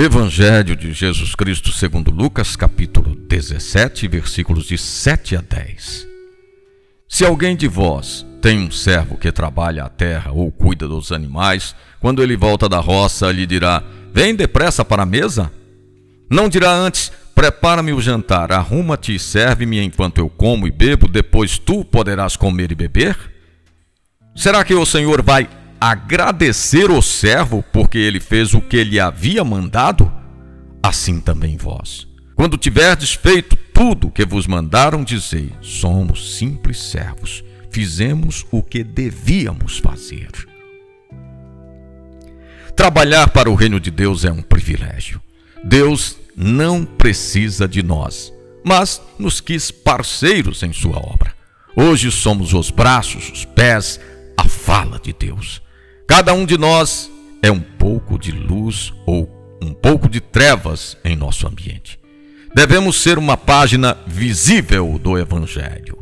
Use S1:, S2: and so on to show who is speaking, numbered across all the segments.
S1: Evangelho de Jesus Cristo segundo Lucas, capítulo 17, versículos de 7 a 10. Se alguém de vós tem um servo que trabalha a terra ou cuida dos animais, quando ele volta da roça, lhe dirá: Vem depressa para a mesa? Não dirá antes: Prepara-me o jantar, arruma-te e serve-me enquanto eu como e bebo, depois tu poderás comer e beber? Será que o Senhor vai agradecer o servo porque ele fez o que lhe havia mandado? Assim também vós. Quando tiverdes feito tudo o que vos mandaram, dizei: somos simples servos, fizemos o que devíamos fazer. Trabalhar para o reino de Deus é um privilégio. Deus não precisa de nós, mas nos quis parceiros em sua obra. Hoje somos os braços, os pés, a fala de Deus. Cada um de nós é um pouco de luz ou um pouco de trevas em nosso ambiente. Devemos ser uma página visível do Evangelho.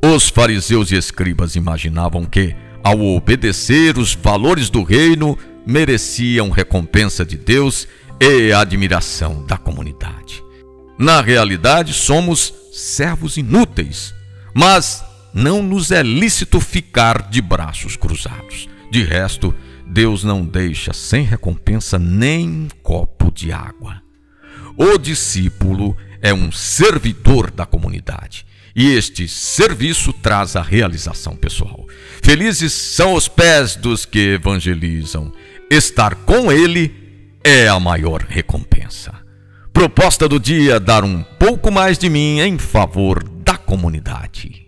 S1: Os fariseus e escribas imaginavam que, ao obedecer os valores do reino, mereciam recompensa de Deus e admiração da comunidade. Na realidade, somos servos inúteis, mas não nos é lícito ficar de braços cruzados. De resto, Deus não deixa sem recompensa nem um copo de água. O discípulo é um servidor da comunidade e este serviço traz a realização pessoal. Felizes são os pés dos que evangelizam. Estar com ele é a maior recompensa. Proposta do dia: dar um pouco mais de mim em favor da comunidade.